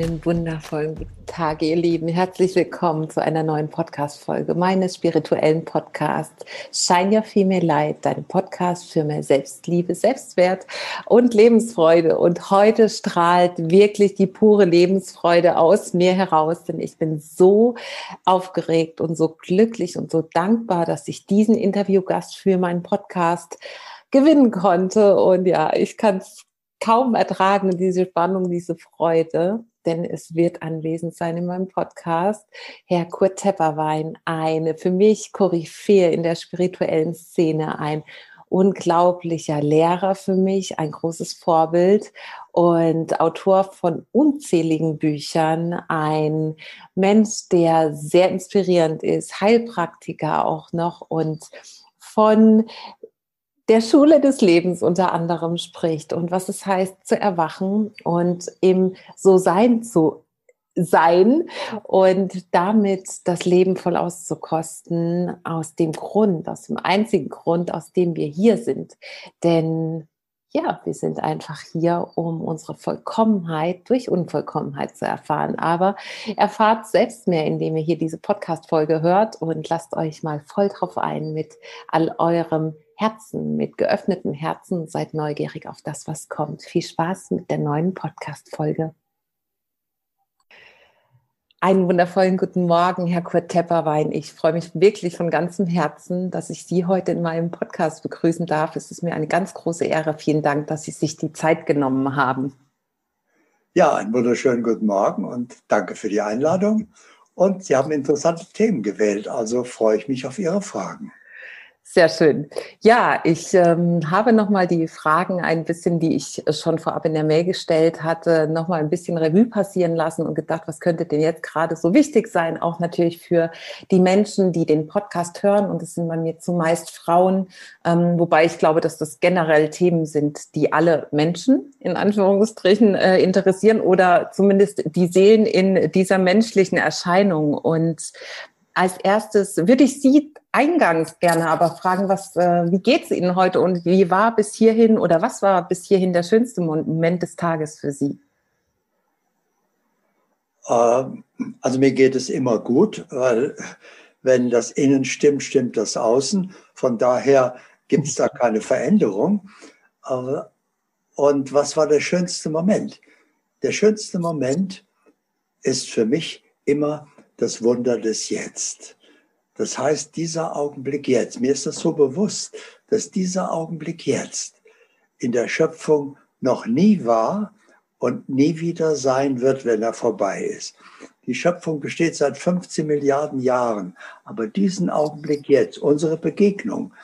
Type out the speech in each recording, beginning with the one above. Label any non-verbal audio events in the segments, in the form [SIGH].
Einen wundervollen guten Tag, ihr Lieben. Herzlich willkommen zu einer neuen Podcast-Folge meines spirituellen Podcasts Shine Your Female Light, dein Podcast für mehr Selbstliebe, Selbstwert und Lebensfreude. Und heute strahlt wirklich die pure Lebensfreude aus mir heraus, denn ich bin so aufgeregt und so glücklich und so dankbar, dass ich diesen Interviewgast für meinen Podcast gewinnen konnte. Und ja, ich kann es kaum ertragen, diese Spannung, diese Freude, denn es wird anwesend sein in meinem Podcast. Herr Kurt Tepperwein, eine für mich Koryphäe in der spirituellen Szene, ein unglaublicher Lehrer für mich, ein großes Vorbild und Autor von unzähligen Büchern, ein Mensch, der sehr inspirierend ist, Heilpraktiker auch noch und von der Schule des Lebens unter anderem spricht und was es heißt zu erwachen und im so sein zu sein und damit das Leben voll auszukosten aus dem Grund, aus dem einzigen Grund, aus dem wir hier sind. Denn ja, wir sind einfach hier, um unsere Vollkommenheit durch Unvollkommenheit zu erfahren. Aber erfahrt selbst mehr, indem ihr hier diese Podcast-Folge hört und lasst euch mal voll drauf ein mit all eurem Herzen, mit geöffneten Herzen. Seid neugierig auf das, was kommt. Viel Spaß mit der neuen Podcast-Folge. Einen wundervollen guten Morgen, Herr Kurt Tepperwein. Ich freue mich wirklich von ganzem Herzen, dass ich Sie heute in meinem Podcast begrüßen darf. Es ist mir eine ganz große Ehre. Vielen Dank, dass Sie sich die Zeit genommen haben. Ja, einen wunderschönen guten Morgen und danke für die Einladung. Und Sie haben interessante Themen gewählt, also freue ich mich auf Ihre Fragen. Sehr schön. Ja, ich ähm, habe nochmal die Fragen ein bisschen, die ich schon vorab in der Mail gestellt hatte, nochmal ein bisschen Revue passieren lassen und gedacht, was könnte denn jetzt gerade so wichtig sein? Auch natürlich für die Menschen, die den Podcast hören. Und es sind bei mir zumeist Frauen, ähm, wobei ich glaube, dass das generell Themen sind, die alle Menschen in Anführungsstrichen äh, interessieren oder zumindest die Seelen in dieser menschlichen Erscheinung. Und als erstes würde ich Sie eingangs gerne aber fragen, was, äh, wie geht es Ihnen heute und wie war bis hierhin oder was war bis hierhin der schönste Moment des Tages für Sie? Ähm, also mir geht es immer gut, weil wenn das Innen stimmt, stimmt das Außen. Von daher gibt es da keine Veränderung. Und was war der schönste Moment? Der schönste Moment ist für mich immer das Wunder des Jetzt. Das heißt, dieser Augenblick jetzt, mir ist das so bewusst, dass dieser Augenblick jetzt in der Schöpfung noch nie war und nie wieder sein wird, wenn er vorbei ist. Die Schöpfung besteht seit 15 Milliarden Jahren, aber diesen Augenblick jetzt, unsere Begegnung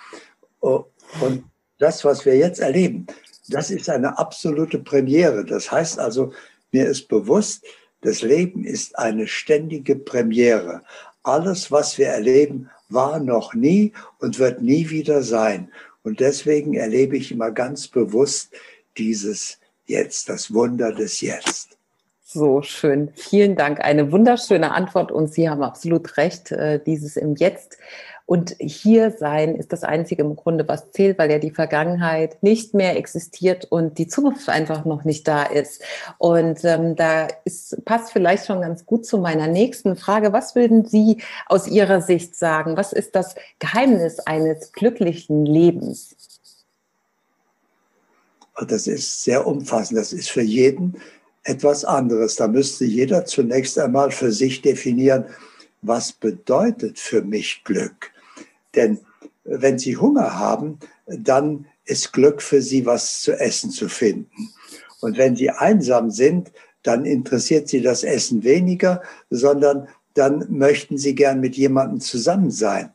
oh, und das, was wir jetzt erleben, das ist eine absolute Premiere. Das heißt also, mir ist bewusst, das Leben ist eine ständige Premiere. Alles, was wir erleben, war noch nie und wird nie wieder sein. Und deswegen erlebe ich immer ganz bewusst dieses Jetzt, das Wunder des Jetzt. So schön. Vielen Dank. Eine wunderschöne Antwort und Sie haben absolut recht. Äh, dieses im Jetzt und hier sein ist das Einzige im Grunde, was zählt, weil ja die Vergangenheit nicht mehr existiert und die Zukunft einfach noch nicht da ist. Und ähm, da ist, passt vielleicht schon ganz gut zu meiner nächsten Frage. Was würden Sie aus Ihrer Sicht sagen? Was ist das Geheimnis eines glücklichen Lebens? Das ist sehr umfassend. Das ist für jeden etwas anderes. Da müsste jeder zunächst einmal für sich definieren, was bedeutet für mich Glück? Denn wenn Sie Hunger haben, dann ist Glück für Sie, was zu essen zu finden. Und wenn Sie einsam sind, dann interessiert Sie das Essen weniger, sondern dann möchten Sie gern mit jemandem zusammen sein.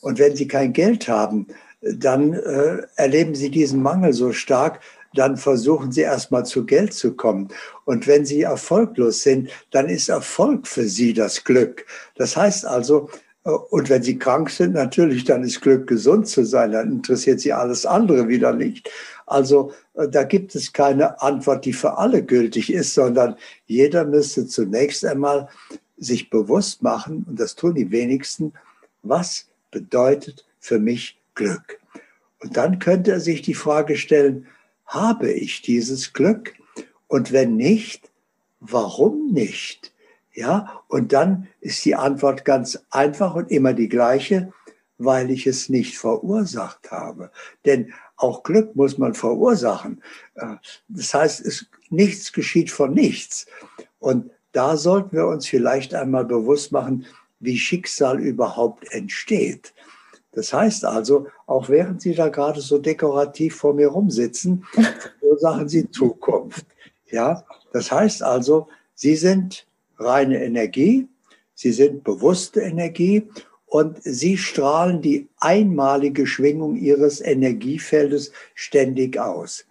Und wenn Sie kein Geld haben, dann äh, erleben Sie diesen Mangel so stark, dann versuchen Sie erstmal zu Geld zu kommen. Und wenn Sie erfolglos sind, dann ist Erfolg für Sie das Glück. Das heißt also, und wenn sie krank sind, natürlich, dann ist Glück, gesund zu sein. Dann interessiert sie alles andere wieder nicht. Also äh, da gibt es keine Antwort, die für alle gültig ist, sondern jeder müsste zunächst einmal sich bewusst machen, und das tun die wenigsten, was bedeutet für mich Glück? Und dann könnte er sich die Frage stellen, habe ich dieses Glück? Und wenn nicht, warum nicht? Ja, und dann ist die Antwort ganz einfach und immer die gleiche, weil ich es nicht verursacht habe. Denn auch Glück muss man verursachen. Äh, das heißt, es, nichts geschieht von nichts. Und da sollten wir uns vielleicht einmal bewusst machen, wie Schicksal überhaupt entsteht. Das heißt also, auch während Sie da gerade so dekorativ vor mir rumsitzen, [LAUGHS] verursachen Sie Zukunft. Ja, das heißt also, Sie sind reine Energie, Sie sind bewusste Energie und Sie strahlen die einmalige Schwingung Ihres Energiefeldes ständig aus.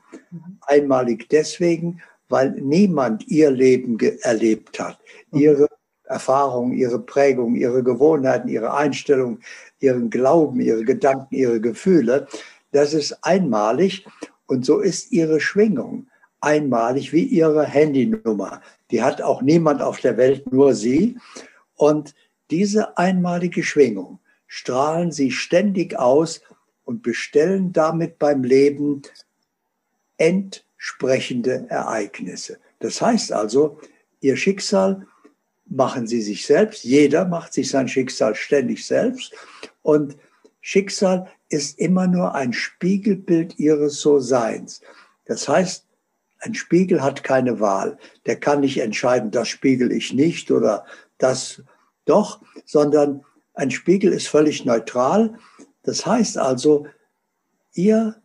Einmalig deswegen, weil niemand Ihr Leben erlebt hat. Ihre Erfahrungen, Ihre Prägung, Ihre Gewohnheiten, Ihre Einstellung, Ihren Glauben, Ihre Gedanken, Ihre Gefühle. Das ist einmalig und so ist Ihre Schwingung einmalig wie Ihre Handynummer. Die hat auch niemand auf der Welt, nur Sie. Und diese einmalige Schwingung strahlen Sie ständig aus und bestellen damit beim Leben entsprechende Ereignisse. Das heißt also, Ihr Schicksal machen Sie sich selbst. Jeder macht sich sein Schicksal ständig selbst. Und Schicksal ist immer nur ein Spiegelbild Ihres So-Seins. Das heißt, ein Spiegel hat keine Wahl. Der kann nicht entscheiden, das spiegel ich nicht oder das doch, sondern ein Spiegel ist völlig neutral. Das heißt also, Ihr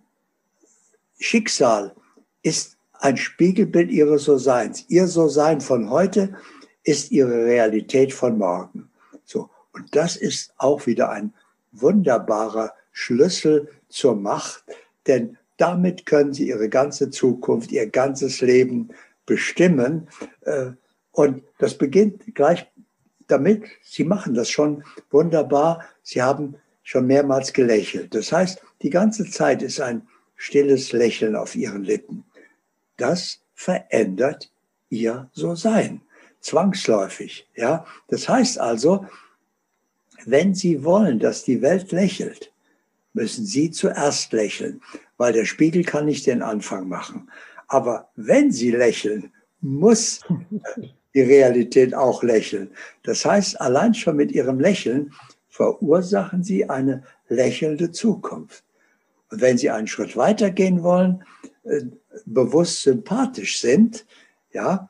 Schicksal ist ein Spiegelbild Ihres So-Seins. Ihr So-Sein von heute ist Ihre Realität von morgen. So. Und das ist auch wieder ein wunderbarer Schlüssel zur Macht, denn damit können sie ihre ganze Zukunft, ihr ganzes Leben bestimmen. Äh, und das beginnt gleich damit, sie machen das schon wunderbar. Sie haben schon mehrmals gelächelt. Das heißt, die ganze Zeit ist ein stilles Lächeln auf ihren Lippen. Das verändert ihr So-Sein. Zwangsläufig, ja. Das heißt also, wenn Sie wollen, dass die Welt lächelt, müssen Sie zuerst lächeln weil der Spiegel kann nicht den Anfang machen. Aber wenn Sie lächeln, muss die Realität auch lächeln. Das heißt, allein schon mit Ihrem Lächeln verursachen Sie eine lächelnde Zukunft. Und wenn Sie einen Schritt weiter gehen wollen, äh, bewusst sympathisch sind, ja,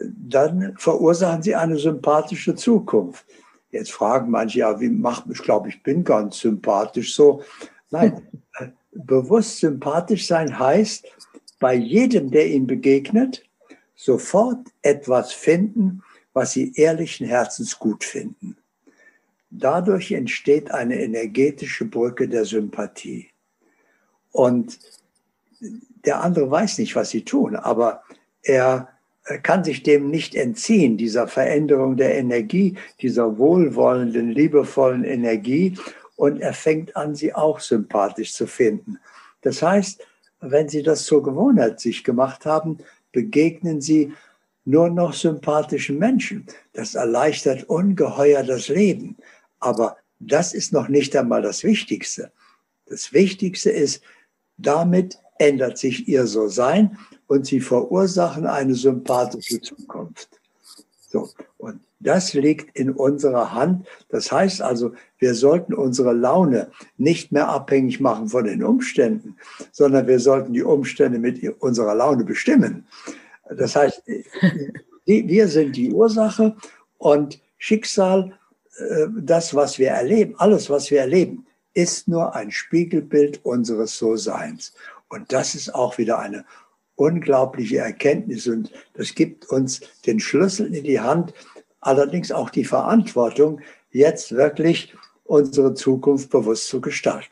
dann verursachen Sie eine sympathische Zukunft. Jetzt fragen manche, ja, wie macht, ich glaube, ich bin ganz sympathisch so. Nein, [LAUGHS] bewusst sympathisch sein heißt, bei jedem, der ihm begegnet, sofort etwas finden, was sie ehrlichen Herzens gut finden. Dadurch entsteht eine energetische Brücke der Sympathie. Und der andere weiß nicht, was sie tun, aber er kann sich dem nicht entziehen, dieser Veränderung der Energie, dieser wohlwollenden, liebevollen Energie und er fängt an, sie auch sympathisch zu finden. Das heißt, wenn Sie das zur Gewohnheit sich gemacht haben, begegnen Sie nur noch sympathischen Menschen. Das erleichtert ungeheuer das Leben. Aber das ist noch nicht einmal das Wichtigste. Das Wichtigste ist, damit ändert sich ihr So-Sein und sie verursachen eine sympathische Zukunft. So. Das liegt in unserer Hand. Das heißt also, wir sollten unsere Laune nicht mehr abhängig machen von den Umständen, sondern wir sollten die Umstände mit unserer Laune bestimmen. Das heißt, [LAUGHS] wir sind die Ursache und Schicksal, äh, das, was wir erleben, alles, was wir erleben, ist nur ein Spiegelbild unseres So-Seins. Und das ist auch wieder eine unglaubliche Erkenntnis und das gibt uns den Schlüssel in die Hand, allerdings auch die Verantwortung, jetzt wirklich unsere Zukunft bewusst zu gestalten.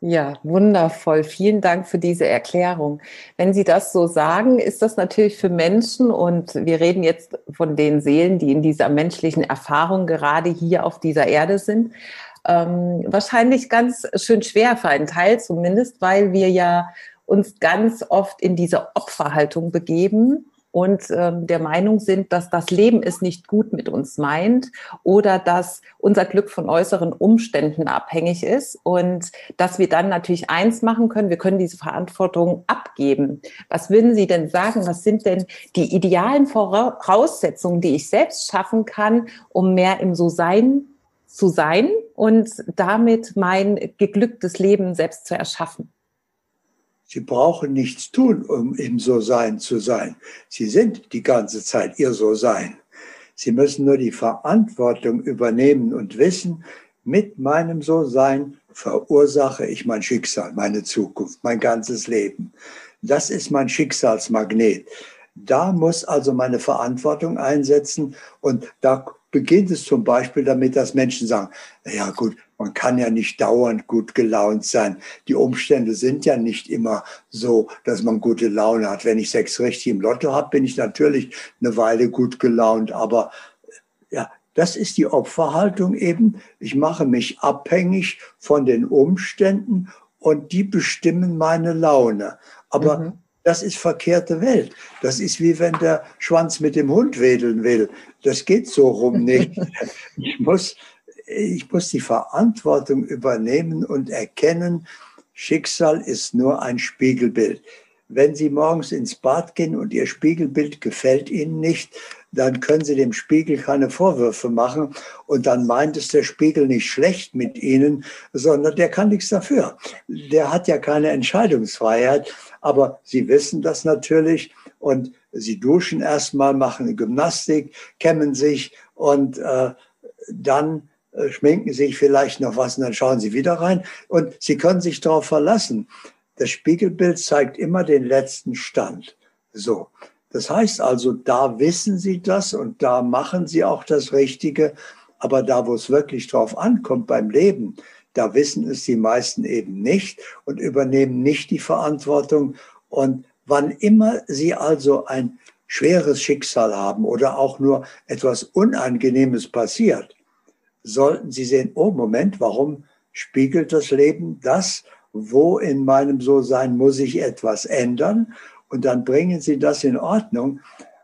Ja, wundervoll. Vielen Dank für diese Erklärung. Wenn Sie das so sagen, ist das natürlich für Menschen und wir reden jetzt von den Seelen, die in dieser menschlichen Erfahrung gerade hier auf dieser Erde sind, ähm, wahrscheinlich ganz schön schwer für einen Teil zumindest, weil wir ja uns ganz oft in diese Opferhaltung begeben und ähm, der Meinung sind, dass das Leben es nicht gut mit uns meint oder dass unser Glück von äußeren Umständen abhängig ist und dass wir dann natürlich eins machen können, wir können diese Verantwortung abgeben. Was würden Sie denn sagen? Was sind denn die idealen Voraussetzungen, die ich selbst schaffen kann, um mehr im So-Sein zu sein und damit mein geglücktes Leben selbst zu erschaffen? Sie brauchen nichts tun, um im So-Sein zu sein. Sie sind die ganze Zeit ihr So-Sein. Sie müssen nur die Verantwortung übernehmen und wissen, mit meinem So-Sein verursache ich mein Schicksal, meine Zukunft, mein ganzes Leben. Das ist mein Schicksalsmagnet. Da muss also meine Verantwortung einsetzen und da beginnt es zum Beispiel damit, dass Menschen sagen, ja gut, man kann ja nicht dauernd gut gelaunt sein. Die Umstände sind ja nicht immer so, dass man gute Laune hat. Wenn ich sechs richtig im Lotto habe, bin ich natürlich eine Weile gut gelaunt. Aber ja, das ist die Opferhaltung eben. Ich mache mich abhängig von den Umständen und die bestimmen meine Laune. Aber mhm. Das ist verkehrte Welt. Das ist wie wenn der Schwanz mit dem Hund wedeln will. Das geht so rum nicht. [LAUGHS] Ich muss, ich muss die Verantwortung übernehmen und erkennen, Schicksal ist nur ein Spiegelbild. Wenn Sie morgens ins Bad gehen und Ihr Spiegelbild gefällt Ihnen nicht, dann können Sie dem Spiegel keine Vorwürfe machen und dann meint es der Spiegel nicht schlecht mit Ihnen, sondern der kann nichts dafür. Der hat ja keine Entscheidungsfreiheit, aber Sie wissen das natürlich und Sie duschen erstmal, machen Gymnastik, kämmen sich und äh, dann äh, schminken sich vielleicht noch was und dann schauen Sie wieder rein und Sie können sich darauf verlassen. Das Spiegelbild zeigt immer den letzten Stand. So. Das heißt also, da wissen Sie das und da machen Sie auch das Richtige. Aber da, wo es wirklich drauf ankommt beim Leben, da wissen es die meisten eben nicht und übernehmen nicht die Verantwortung. Und wann immer Sie also ein schweres Schicksal haben oder auch nur etwas Unangenehmes passiert, sollten Sie sehen, oh Moment, warum spiegelt das Leben das? Wo in meinem So-Sein muss ich etwas ändern? Und dann bringen Sie das in Ordnung.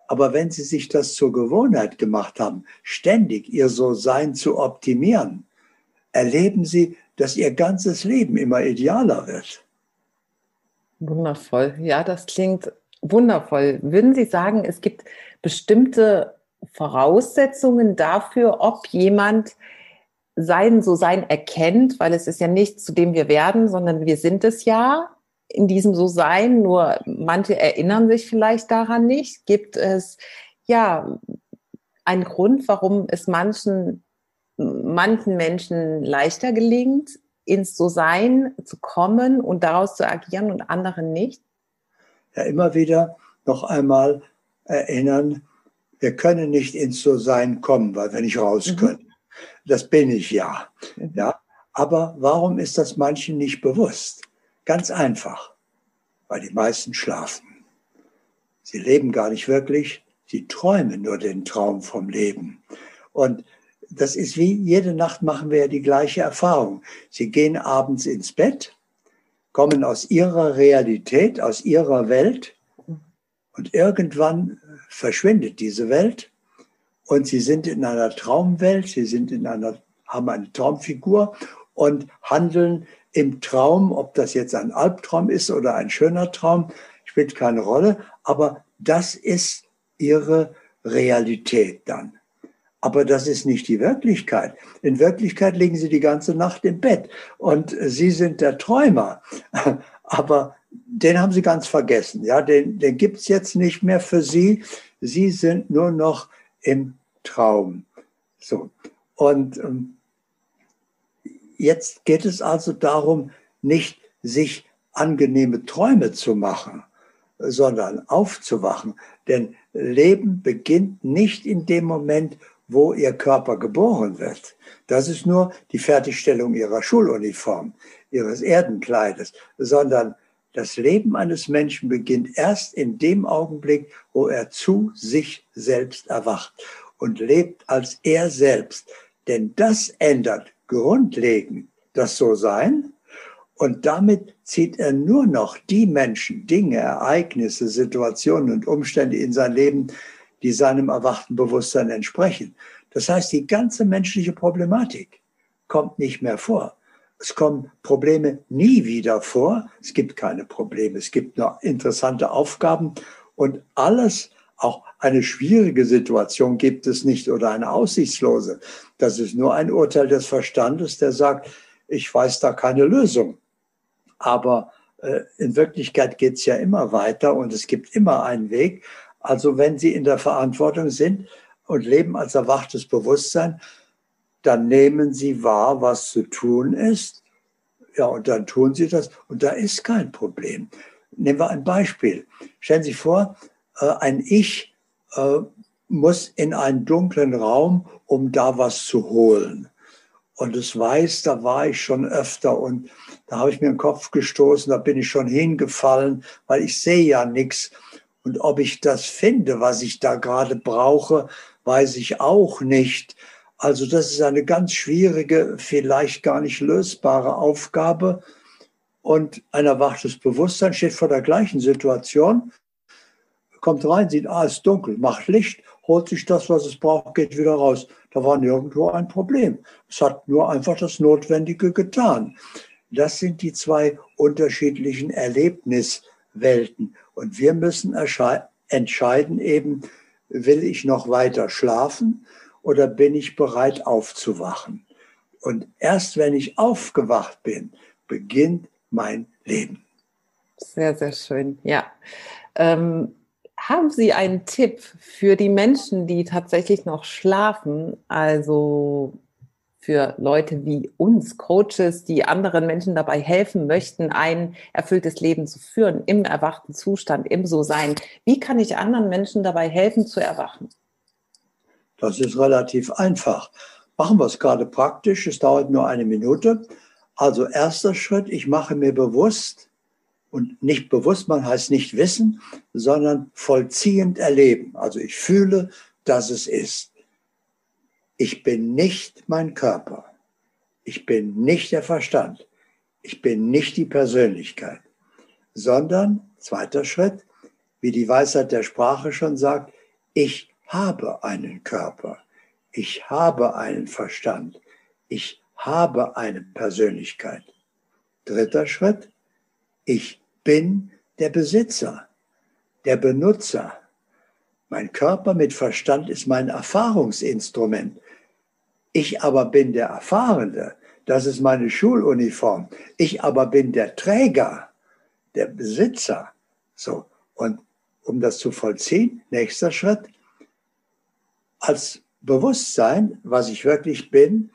Aber wenn Sie sich das zur Gewohnheit gemacht haben, ständig Ihr So-Sein zu optimieren, erleben Sie, dass Ihr ganzes Leben immer idealer wird. Wundervoll. Ja, das klingt wundervoll. Würden Sie sagen, es gibt bestimmte Voraussetzungen dafür, ob jemand sein So-Sein erkennt, weil es ist ja nicht zu dem wir werden, sondern wir sind es ja in diesem So-Sein, nur manche erinnern sich vielleicht daran nicht. Gibt es ja einen Grund, warum es manchen, manchen Menschen leichter gelingt, ins So-Sein zu kommen und daraus zu agieren und anderen nicht? Ja, immer wieder noch einmal erinnern, wir können nicht ins So-Sein kommen, weil wir nicht raus mhm. können. Das bin ich ja. Mhm. Ja. Aber warum ist das manchen nicht bewusst? Ganz einfach, weil die meisten schlafen. Sie leben gar nicht wirklich, sie träumen nur den Traum vom Leben. Und das ist wie jede Nacht machen wir ja die gleiche Erfahrung. Sie gehen abends ins Bett, kommen aus ihrer Realität, aus ihrer Welt und irgendwann verschwindet diese Welt und sie sind in einer Traumwelt, sie sind in einer, haben eine Traumfigur und handeln im Traum, ob das jetzt ein Albtraum ist oder ein schöner Traum, spielt keine Rolle, aber das ist ihre Realität dann. Aber das ist nicht die Wirklichkeit. In Wirklichkeit liegen sie die ganze Nacht im Bett und sie sind der Träumer. [LAUGHS] Aber den haben sie ganz vergessen. Ja, den, den gibt's jetzt nicht mehr für sie. Sie sind nur noch im Traum. So. Und ähm, jetzt geht es also darum, nicht sich angenehme Träume zu machen, sondern aufzuwachen. Denn Leben beginnt nicht in dem Moment, wo ihr Körper geboren wird. Das ist nur die Fertigstellung ihrer Schuluniform, ihres Erdenkleides, sondern das Leben eines Menschen beginnt erst in dem Augenblick, wo er zu sich selbst erwacht und lebt als er selbst. Denn das ändert grundlegend das So-Sein Und damit zieht er nur noch die Menschen, Dinge, Ereignisse, Situationen und Umstände in sein Leben, die seinem erwachten Bewusstsein entsprechen. Das heißt, die ganze menschliche Problematik kommt nicht mehr vor. Es kommen Probleme nie wieder vor. Es gibt keine Probleme. Es gibt nur interessante Aufgaben und alles, auch eine schwierige Situation gibt es nicht oder eine aussichtslose. Das ist nur ein Urteil des Verstandes, der sagt, ich weiß da keine Lösung. Aber äh, in Wirklichkeit geht es ja immer weiter und es gibt immer einen Weg. Also wenn Sie in der Verantwortung sind und leben als erwachtes Bewusstsein, dann nehmen Sie wahr, was zu tun ist. Ja, und dann tun Sie das und da ist kein Problem. Nehmen wir ein Beispiel. Stellen Sie sich vor, ein Ich äh, muss in einen dunklen Raum, um da was zu holen. Und es weiß, da war ich schon öfter und da habe ich mir den Kopf gestoßen, da bin ich schon hingefallen, weil ich sehe ja nichts. Und ob ich das finde, was ich da gerade brauche, weiß ich auch nicht. Also das ist eine ganz schwierige, vielleicht gar nicht lösbare Aufgabe. Und ein erwachtes Bewusstsein steht vor der gleichen Situation, kommt rein, sieht, ah, es ist dunkel, macht Licht, holt sich das, was es braucht, geht wieder raus. Da war nirgendwo ein Problem. Es hat nur einfach das Notwendige getan. Das sind die zwei unterschiedlichen Erlebniswelten. Und wir müssen entscheiden eben, will ich noch weiter schlafen oder bin ich bereit aufzuwachen? Und erst wenn ich aufgewacht bin, beginnt mein Leben. Sehr, sehr schön. Ja. Ähm, haben Sie einen Tipp für die Menschen, die tatsächlich noch schlafen? Also für Leute wie uns, Coaches, die anderen Menschen dabei helfen möchten, ein erfülltes Leben zu führen, im erwachten Zustand, im So-Sein. Wie kann ich anderen Menschen dabei helfen, zu erwachen? Das ist relativ einfach. Machen wir es gerade praktisch. Es dauert nur eine Minute. Also erster Schritt, ich mache mir bewusst, und nicht bewusst, man heißt nicht wissen, sondern vollziehend erleben. Also ich fühle, dass es ist ich bin nicht mein Körper. Ich bin nicht der Verstand. Ich bin nicht die Persönlichkeit, sondern, zweiter Schritt, wie die Weisheit der Sprache schon sagt, ich habe einen Körper. Ich habe einen Verstand. Ich habe eine Persönlichkeit. Dritter Schritt, ich bin der Besitzer, der Benutzer. Mein Körper mit Verstand ist mein Erfahrungsinstrument. Ich aber bin der Erfahrene. Das ist meine Schuluniform. Ich aber bin der Träger, der Besitzer. So. Und um das zu vollziehen, nächster Schritt, als Bewusstsein, was ich wirklich bin,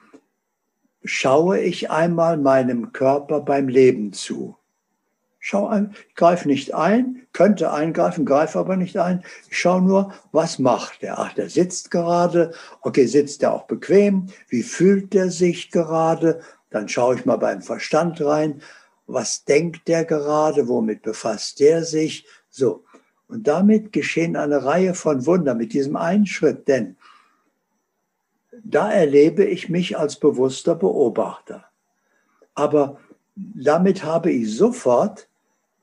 schaue ich einmal meinem Körper beim Leben zu. Schau ein, ich greife nicht ein, könnte eingreifen, greife aber nicht ein. Ich schaue nur, was macht der? Ach, der sitzt gerade. Okay, sitzt der auch bequem? Wie fühlt der sich gerade? Dann schaue ich mal beim Verstand rein. Was denkt der gerade? Womit befasst der sich? So. Und damit geschehen eine Reihe von Wundern mit diesem einen Schritt, denn da erlebe ich mich als bewusster Beobachter. Aber damit habe ich sofort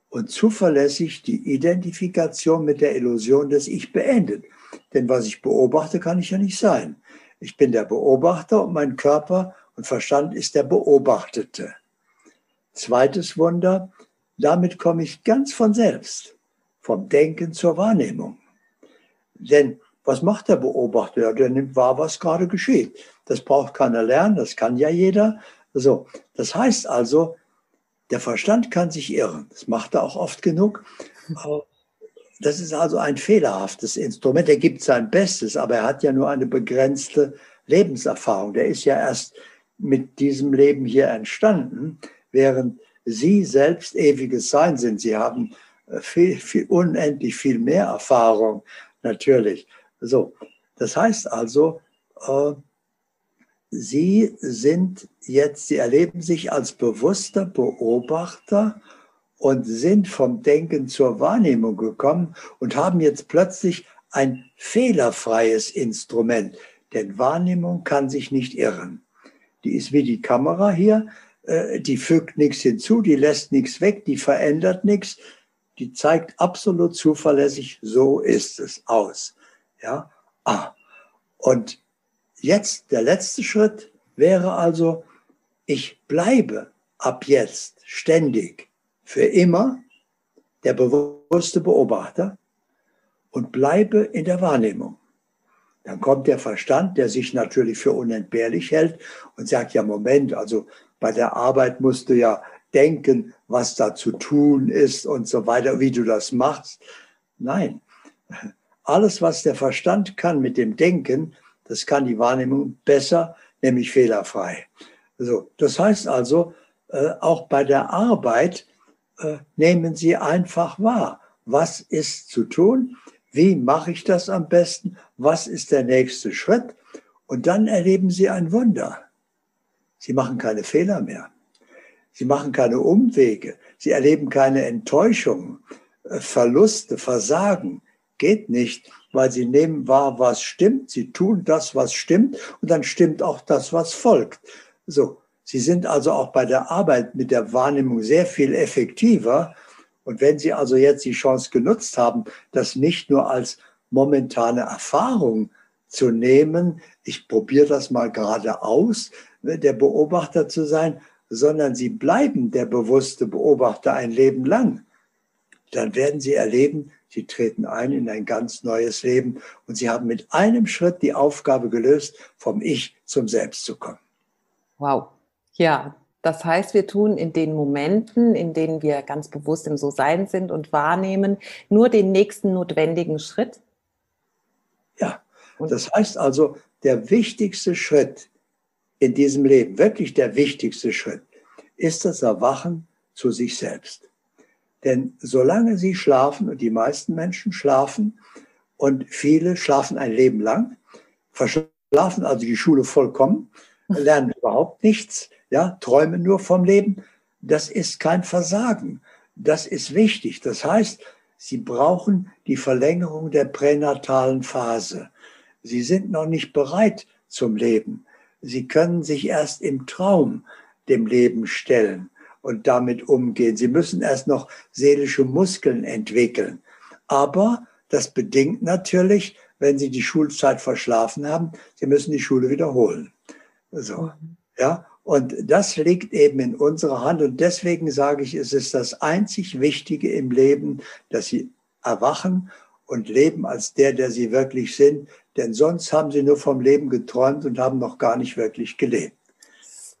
und zuverlässig die Identifikation mit der Illusion des Ich beendet. Denn was ich beobachte, kann ich ja nicht sein. Ich bin der Beobachter und mein Körper und Verstand ist der Beobachtete. Zweites Wunder, damit komme ich ganz von selbst, vom Denken zur Wahrnehmung. Denn was macht der Beobachter? Der nimmt wahr, was gerade geschieht. Das braucht keiner lernen, das kann ja jeder. So, das heißt also, der Verstand kann sich irren. Das macht er auch oft genug. Das ist also ein fehlerhaftes Instrument. Er gibt sein Bestes, aber er hat ja nur eine begrenzte Lebenserfahrung. Der ist ja erst mit diesem Leben hier entstanden, während Sie selbst ewiges Sein sind. Sie haben äh, viel, viel, unendlich viel mehr Erfahrung, natürlich. So, das heißt also, äh, Sie sind jetzt, Sie erleben sich als bewusster Beobachter und sind vom Denken zur Wahrnehmung gekommen und haben jetzt plötzlich ein fehlerfreies Instrument. Denn Wahrnehmung kann sich nicht irren. Die ist wie die Kamera hier. äh, die fügt nichts hinzu, die lässt nichts weg, die verändert nichts, die zeigt absolut zuverlässig, so ist es aus. Ja, ah. Und jetzt der letzte Schritt wäre also, ich bleibe ab jetzt ständig für immer der bewusste Beobachter und bleibe in der Wahrnehmung. Dann kommt der Verstand, der sich natürlich für unentbehrlich hält und sagt, ja, Moment, also bei der Arbeit musst du ja denken, was da zu tun ist und so weiter, wie du das machst. Nein, alles, was der Verstand kann mit dem Denken, das kann die Wahrnehmung besser, nämlich fehlerfrei. So, das heißt also, äh, auch bei der Arbeit äh, nehmen Sie einfach wahr, was ist zu tun, wie mache ich das am besten, was ist der nächste Schritt und dann erleben Sie ein Wunder. Sie machen keine Fehler mehr. Sie machen keine Umwege. Sie erleben keine Enttäuschungen, äh, Verluste, Versagen. Geht nicht, weil sie nehmen wahr, was stimmt. Sie tun das, was stimmt. Und dann stimmt auch das, was folgt. So. Sie sind also auch bei der Arbeit mit der Wahrnehmung sehr viel effektiver. Und wenn Sie also jetzt die Chance genutzt haben, das nicht nur als momentane Erfahrung zu nehmen, ich probiere das mal gerade aus, der Beobachter zu sein, sondern Sie bleiben der bewusste Beobachter ein Leben lang, dann werden Sie erleben, Sie treten ein in ein ganz neues Leben und Sie haben mit einem Schritt die Aufgabe gelöst, vom Ich zum Selbst zu kommen. Wow. Ja, das heißt, wir tun in den Momenten, in denen wir ganz bewusst im So-Sein sind und wahrnehmen, nur den nächsten notwendigen Schritt. Ja, das heißt also, der wichtigste Schritt in diesem Leben, wirklich der wichtigste Schritt, ist das Erwachen zu sich selbst. Denn solange sie schlafen, und die meisten Menschen schlafen, und viele schlafen ein Leben lang, verschlafen also die Schule vollkommen, lernen überhaupt nichts, ja, träumen nur vom Leben, das ist kein Versagen. Das ist wichtig. Das heißt, sie brauchen die Verlängerung der pränatalen Phase. Sie sind noch nicht bereit zum Leben. Sie können sich erst im Traum dem Leben stellen und damit umgehen. Sie müssen erst noch seelische Muskeln entwickeln. Aber das bedingt natürlich, wenn Sie die Schulzeit verschlafen haben, Sie müssen die Schule wiederholen. So, ja. Und das liegt eben in unserer Hand. Und deswegen sage ich, es ist das einzig Wichtige im Leben, dass Sie erwachen und leben als der, der Sie wirklich sind. Denn sonst haben Sie nur vom Leben geträumt und haben noch gar nicht wirklich gelebt.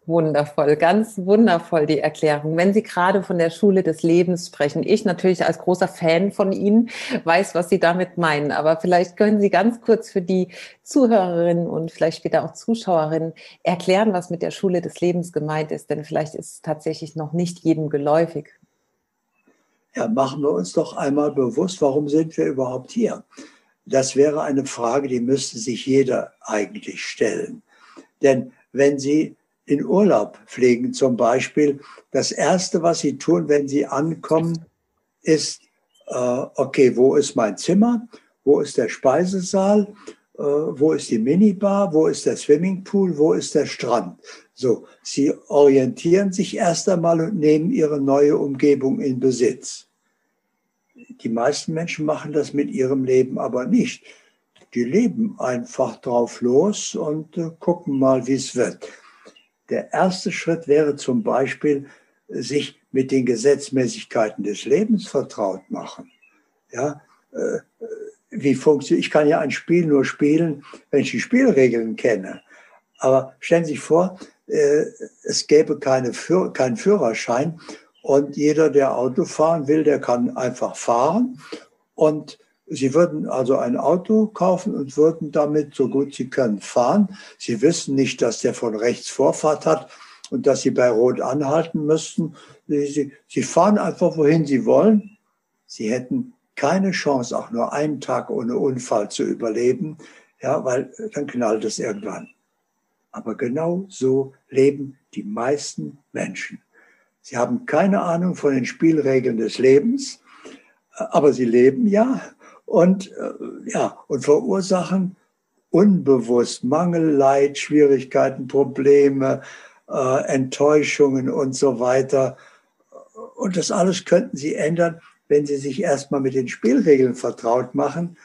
Wundervoll, ganz wundervoll die Erklärung. Wenn Sie gerade von der Schule des Lebens sprechen, ich natürlich als großer Fan von Ihnen weiß, was Sie damit meinen. Aber vielleicht können Sie ganz kurz für die Zuhörerinnen und vielleicht später auch Zuschauerinnen erklären, was mit der Schule des Lebens gemeint ist. Denn vielleicht ist es tatsächlich noch nicht jedem geläufig. Ja, machen wir uns doch einmal bewusst, warum sind wir überhaupt hier? Das wäre eine Frage, die müsste sich jeder eigentlich stellen. Denn wenn Sie in Urlaub fliegen zum Beispiel, das Erste, was sie tun, wenn sie ankommen, ist, äh, okay, wo ist mein Zimmer? Wo ist der Speisesaal? Äh, wo ist die Minibar? Wo ist der Swimmingpool? Wo ist der Strand? So, sie orientieren sich erst einmal und nehmen ihre neue Umgebung in Besitz. Die meisten Menschen machen das mit ihrem Leben aber nicht. Die leben einfach drauf los und äh, gucken mal, wie es wird. Der erste Schritt wäre zum Beispiel, sich mit den Gesetzmäßigkeiten des Lebens vertraut machen. Ja, äh, wie funktioniert, ich kann ja ein Spiel nur spielen, wenn ich die Spielregeln kenne. Aber stellen Sie sich vor, äh, es gäbe keine Führ keinen Führerschein und jeder, der Auto fahren will, der kann einfach fahren und Sie würden also ein Auto kaufen und würden damit, so gut Sie können, fahren. Sie wissen nicht, dass der von rechts Vorfahrt hat und dass Sie bei Rot anhalten müssten. Sie, Sie fahren einfach, wohin Sie wollen. Sie hätten keine Chance, auch nur einen Tag ohne Unfall zu überleben, ja, weil dann knallt es irgendwann. Aber genau so leben die meisten Menschen. Sie haben keine Ahnung von den Spielregeln des Lebens, aber sie leben ja und, äh, ja, und verursachen unbewusst Mangel, Leid, Schwierigkeiten, Probleme, äh, Enttäuschungen und so weiter. Und das alles könnten Sie ändern, wenn Sie sich erstmal mit den Spielregeln vertraut machen,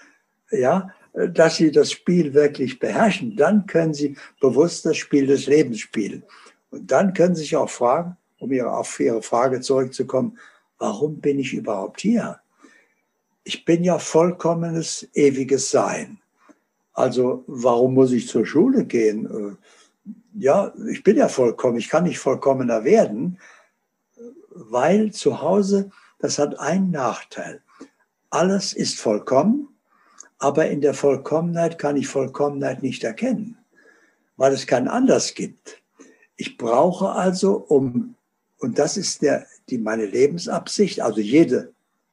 ja, dass Sie das Spiel wirklich beherrschen. Dann können Sie bewusst das Spiel des Lebens spielen. Und dann können Sie sich auch fragen, um ihre, auf Ihre Frage zurückzukommen, warum bin ich überhaupt hier? Ich bin ja vollkommenes, ewiges Sein. Also warum muss ich zur Schule gehen? Äh, ja, ich bin ja vollkommen, ich kann nicht vollkommener werden, weil zu Hause, das hat einen Nachteil. Alles ist vollkommen, aber in der Vollkommenheit kann ich Vollkommenheit nicht erkennen, weil es kein anders gibt. Ich brauche also, um, und das ist der, die, meine Lebensabsicht, also jede,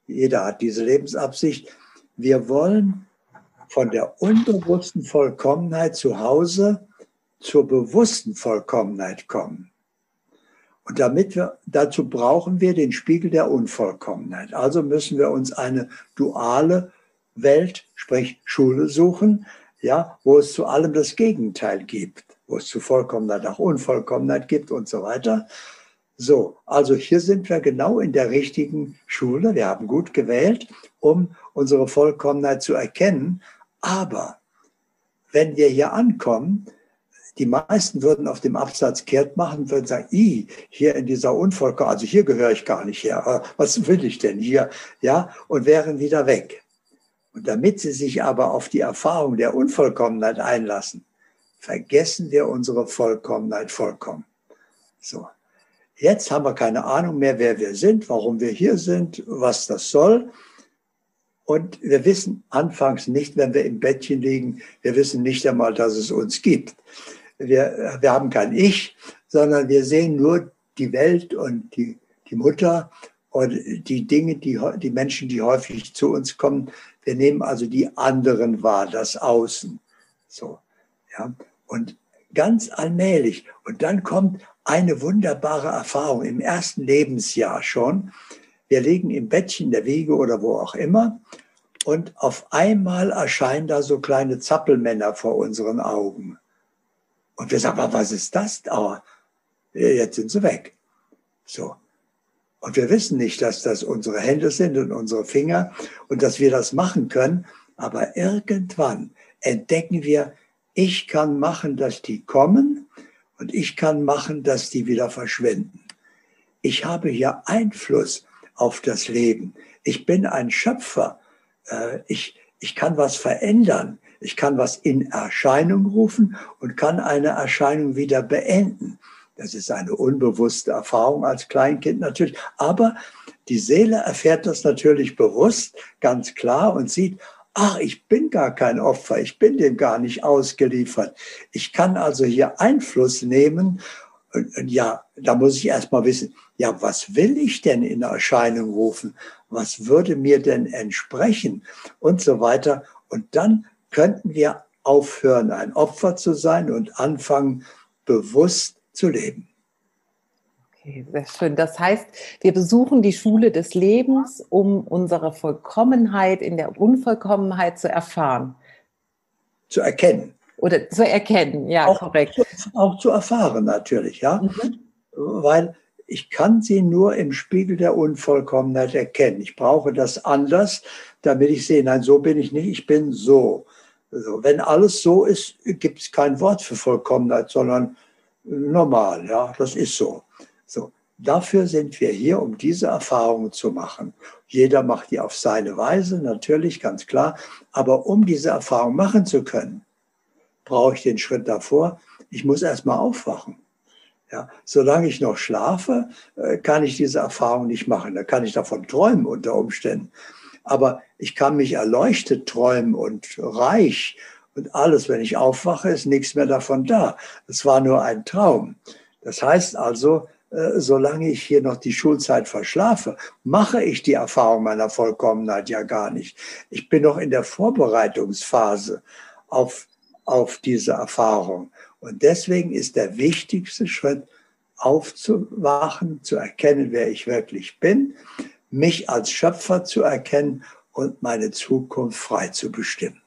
jeder hat diese Lebensabsicht, wir wollen von der unbewussten Vollkommenheit zu Hause zur bewussten Vollkommenheit kommen. Und damit wir, dazu brauchen wir den Spiegel der Unvollkommenheit. Also müssen wir uns eine duale Welt, sprich Schule suchen, ja, wo es zu allem das Gegenteil gibt wo es zu Vollkommenheit auch Unvollkommenheit gibt und so weiter. So, also hier sind wir genau in der richtigen Schule. Wir haben gut gewählt, um unsere Vollkommenheit zu erkennen. Aber wenn wir hier ankommen, die meisten würden auf dem Absatz kehrt machen, würden sagen, i, hier in dieser Unvollkommenheit, also hier gehöre ich gar nicht her. Was will ich denn hier? Ja, und wären wieder weg. Und damit sie sich aber auf die Erfahrung der Unvollkommenheit einlassen, vergessen wir unsere Vollkommenheit vollkommen. So. Jetzt haben wir keine Ahnung mehr, wer wir sind, warum wir hier sind, was das soll. Und wir wissen anfangs nicht, wenn wir im Bettchen liegen, wir wissen nicht einmal, dass es uns gibt. Wir, wir haben kein Ich, sondern wir sehen nur die Welt und die, die Mutter und die Dinge, die, die Menschen, die häufig zu uns kommen. Wir nehmen also die anderen wahr, das Außen. So, ja. Und ganz allmählich. Und dann kommt eine wunderbare Erfahrung im ersten Lebensjahr schon. Wir liegen im Bettchen, der Wiege oder wo auch immer. Und auf einmal erscheinen da so kleine Zappelmänner vor unseren Augen. Und wir sagen, was ist das? Aber jetzt sind sie weg. So. Und wir wissen nicht, dass das unsere Hände sind und unsere Finger und dass wir das machen können. Aber irgendwann entdecken wir, ich kann machen, dass die kommen und ich kann machen, dass die wieder verschwinden. Ich habe hier Einfluss auf das Leben. Ich bin ein Schöpfer. Äh, ich, ich kann was verändern. Ich kann was in Erscheinung rufen und kann eine Erscheinung wieder beenden. Das ist eine unbewusste Erfahrung als Kleinkind natürlich. Aber die Seele erfährt das natürlich bewusst, ganz klar und sieht, ach, ich bin gar kein Opfer, ich bin dem gar nicht ausgeliefert. Ich kann also hier Einfluss nehmen. Und, und ja, da muss ich erst mal wissen, ja, was will ich denn in Erscheinung rufen? Was würde mir denn entsprechen? Und so weiter. Und dann könnten wir aufhören, ein Opfer zu sein und anfangen, bewusst zu leben. Okay, sehr schön. Das heißt, wir besuchen die Schule des Lebens, um unsere Vollkommenheit in der Unvollkommenheit zu erfahren. Zu erkennen. Oder zu erkennen, ja, auch, korrekt. Auch zu erfahren natürlich, ja. Mhm. Weil ich kann sie nur im Spiegel der Unvollkommenheit erkennen. Ich brauche das anders, damit ich sehe, nein, so bin ich nicht, ich bin so. Also, wenn alles so ist, gibt es kein Wort für Vollkommenheit, sondern normal, ja, das ist so. Dafür sind wir hier, um diese Erfahrungen zu machen. Jeder macht die auf seine Weise, natürlich, ganz klar. Aber um diese Erfahrung machen zu können, brauche ich den Schritt davor. Ich muss erstmal aufwachen. Ja, solange ich noch schlafe, äh, kann ich diese Erfahrung nicht machen. Da kann ich davon träumen unter Umständen. Aber ich kann mich erleuchtet träumen und reich und alles. Wenn ich aufwache, ist nichts mehr davon da. Es war nur ein Traum. Das heißt also, solange ich hier noch die Schulzeit verschlafe, mache ich die Erfahrung meiner Vollkommenheit ja gar nicht. Ich bin noch in der Vorbereitungsphase auf, auf diese Erfahrung. Und deswegen ist der wichtigste Schritt, aufzuwachen, zu erkennen, wer ich wirklich bin, mich als Schöpfer zu erkennen und meine Zukunft frei zu bestimmen.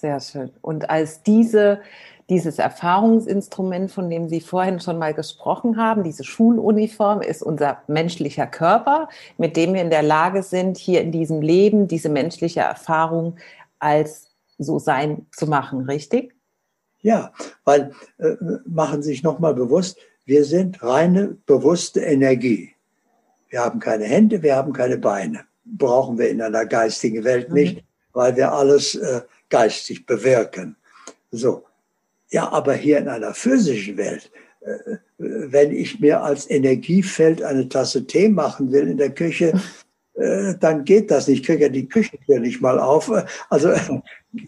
Sehr schön. Und als diese dieses Erfahrungsinstrument, von dem Sie vorhin schon mal gesprochen haben, diese Schuluniform, ist unser menschlicher Körper, mit dem wir in der Lage sind, hier in diesem Leben diese menschliche Erfahrung als so sein zu machen, richtig? Ja, weil äh, machen Sie sich nochmal bewusst, wir sind reine bewusste Energie. Wir haben keine Hände, wir haben keine Beine. Brauchen wir in einer geistigen Welt nicht, mhm. weil wir alles äh, geistig bewirken. So. Ja, aber hier in einer physischen Welt, äh, wenn ich mir als Energiefeld eine Tasse Tee machen will in der Küche, äh, dann geht das nicht. Ich kriege ja die Küchentür nicht mal auf. Also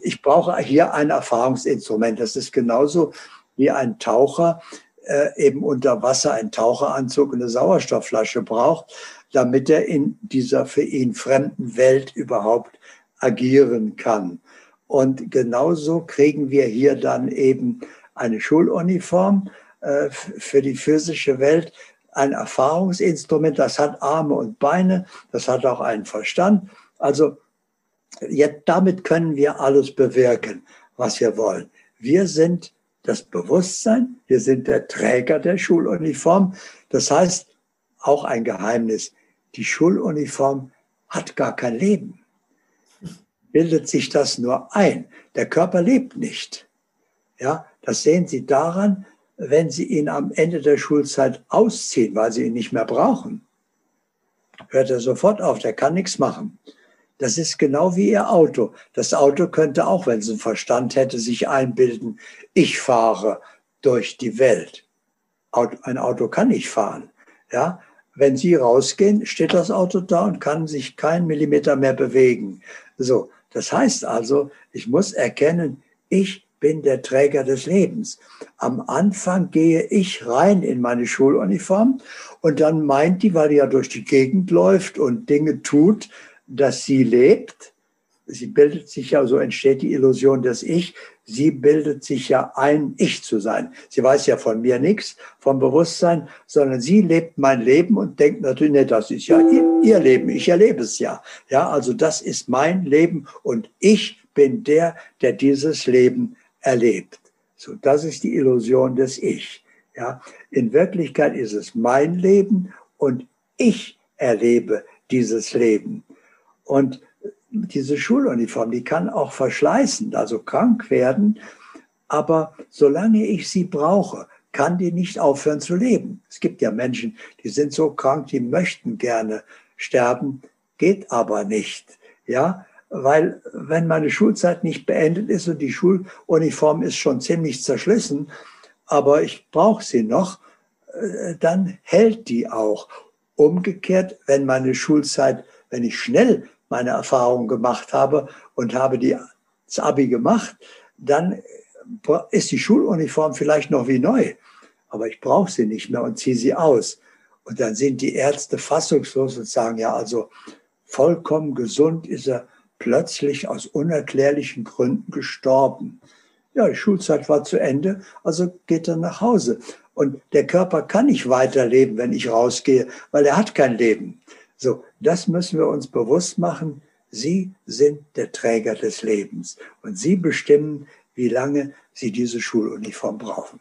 ich brauche hier ein Erfahrungsinstrument. Das ist genauso wie ein Taucher äh, eben unter Wasser einen Taucheranzug und eine Sauerstoffflasche braucht, damit er in dieser für ihn fremden Welt überhaupt agieren kann. Und genauso kriegen wir hier dann eben eine Schuluniform äh, für die physische Welt, ein Erfahrungsinstrument, das hat Arme und Beine, das hat auch einen Verstand. Also jetzt, damit können wir alles bewirken, was wir wollen. Wir sind das Bewusstsein, wir sind der Träger der Schuluniform. Das heißt, auch ein Geheimnis, die Schuluniform hat gar kein Leben. Bildet sich das nur ein. Der Körper lebt nicht. Ja, das sehen Sie daran, wenn Sie ihn am Ende der Schulzeit ausziehen, weil Sie ihn nicht mehr brauchen. Hört er sofort auf, der kann nichts machen. Das ist genau wie Ihr Auto. Das Auto könnte auch, wenn es einen Verstand hätte, sich einbilden, ich fahre durch die Welt. Ein Auto kann nicht fahren. Ja, wenn Sie rausgehen, steht das Auto da und kann sich keinen Millimeter mehr bewegen. So, das heißt also, ich muss erkennen, ich bin der Träger des Lebens. Am Anfang gehe ich rein in meine Schuluniform und dann meint die, weil die ja durch die Gegend läuft und Dinge tut, dass sie lebt. Sie bildet sich ja, so entsteht die Illusion des Ich. Sie bildet sich ja ein, Ich zu sein. Sie weiß ja von mir nichts, vom Bewusstsein, sondern sie lebt mein Leben und denkt natürlich, nee, das ist ja ihr Leben. Ich erlebe es ja. Ja, also das ist mein Leben und ich bin der, der dieses Leben erlebt. So, das ist die Illusion des Ich. Ja, in Wirklichkeit ist es mein Leben und ich erlebe dieses Leben. Und diese Schuluniform, die kann auch verschleißen, also krank werden. Aber solange ich sie brauche, kann die nicht aufhören zu leben. Es gibt ja Menschen, die sind so krank, die möchten gerne sterben, geht aber nicht. Ja, weil wenn meine Schulzeit nicht beendet ist und die Schuluniform ist schon ziemlich zerschlissen, aber ich brauche sie noch, äh, dann hält die auch. Umgekehrt, wenn meine Schulzeit, wenn ich schnell meine Erfahrung gemacht habe und habe die, das Abi gemacht, dann ist die Schuluniform vielleicht noch wie neu, aber ich brauche sie nicht mehr und ziehe sie aus. Und dann sind die Ärzte fassungslos und sagen, ja, also vollkommen gesund ist er plötzlich aus unerklärlichen Gründen gestorben. Ja, die Schulzeit war zu Ende, also geht er nach Hause. Und der Körper kann nicht weiterleben, wenn ich rausgehe, weil er hat kein Leben. So, das müssen wir uns bewusst machen. Sie sind der Träger des Lebens und Sie bestimmen, wie lange Sie diese Schuluniform brauchen.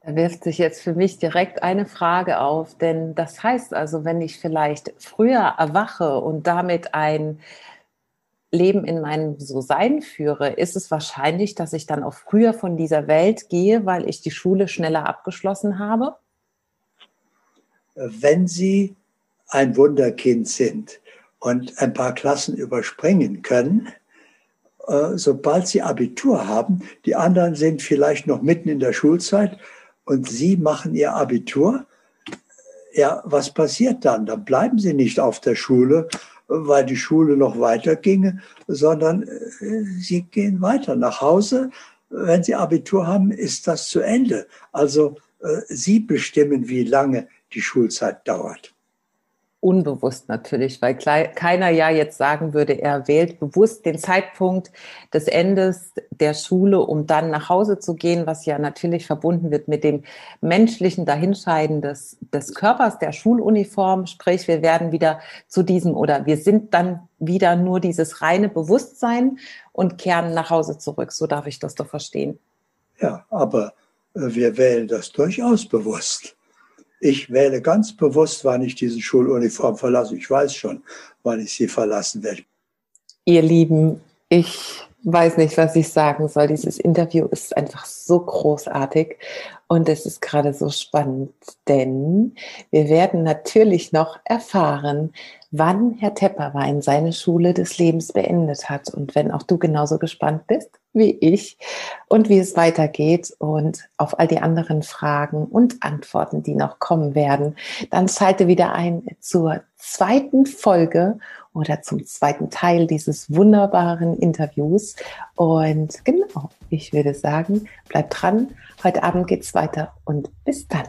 Da wirft sich jetzt für mich direkt eine Frage auf, denn das heißt also, wenn ich vielleicht früher erwache und damit ein Leben in meinem So-Sein führe, ist es wahrscheinlich, dass ich dann auch früher von dieser Welt gehe, weil ich die Schule schneller abgeschlossen habe? Wenn Sie ein Wunderkind sind und ein paar Klassen überspringen können, äh, sobald sie Abitur haben, die anderen sind vielleicht noch mitten in der Schulzeit und sie machen ihr Abitur, ja, was passiert dann? Dann bleiben sie nicht auf der Schule, weil die Schule noch weiter ginge, sondern äh, sie gehen weiter nach Hause. Wenn sie Abitur haben, ist das zu Ende. Also äh, sie bestimmen, wie lange die Schulzeit dauert. Unbewusst natürlich, weil keiner ja jetzt sagen würde, er wählt bewusst den Zeitpunkt des Endes der Schule, um dann nach Hause zu gehen, was ja natürlich verbunden wird mit dem menschlichen Dahinscheiden des, des Körpers, der Schuluniform. Sprich, wir werden wieder zu diesem oder wir sind dann wieder nur dieses reine Bewusstsein und kehren nach Hause zurück. So darf ich das doch verstehen. Ja, aber äh, wir wählen das durchaus bewusst. Ich wähle ganz bewusst, wann ich diese Schuluniform verlasse. Ich weiß schon, wann ich sie verlassen werde. Ihr Lieben, ich weiß nicht, was ich sagen soll. Dieses Interview ist einfach so großartig und es ist gerade so spannend, denn wir werden natürlich noch erfahren, wann Herr Tepperwein seine Schule des Lebens beendet hat. Und wenn auch du genauso gespannt bist wie ich und wie es weitergeht und auf all die anderen Fragen und Antworten, die noch kommen werden, dann schalte wieder ein zur zweiten Folge oder zum zweiten Teil dieses wunderbaren Interviews. Und genau, ich würde sagen, bleib dran. Heute Abend geht's weiter und bis dann.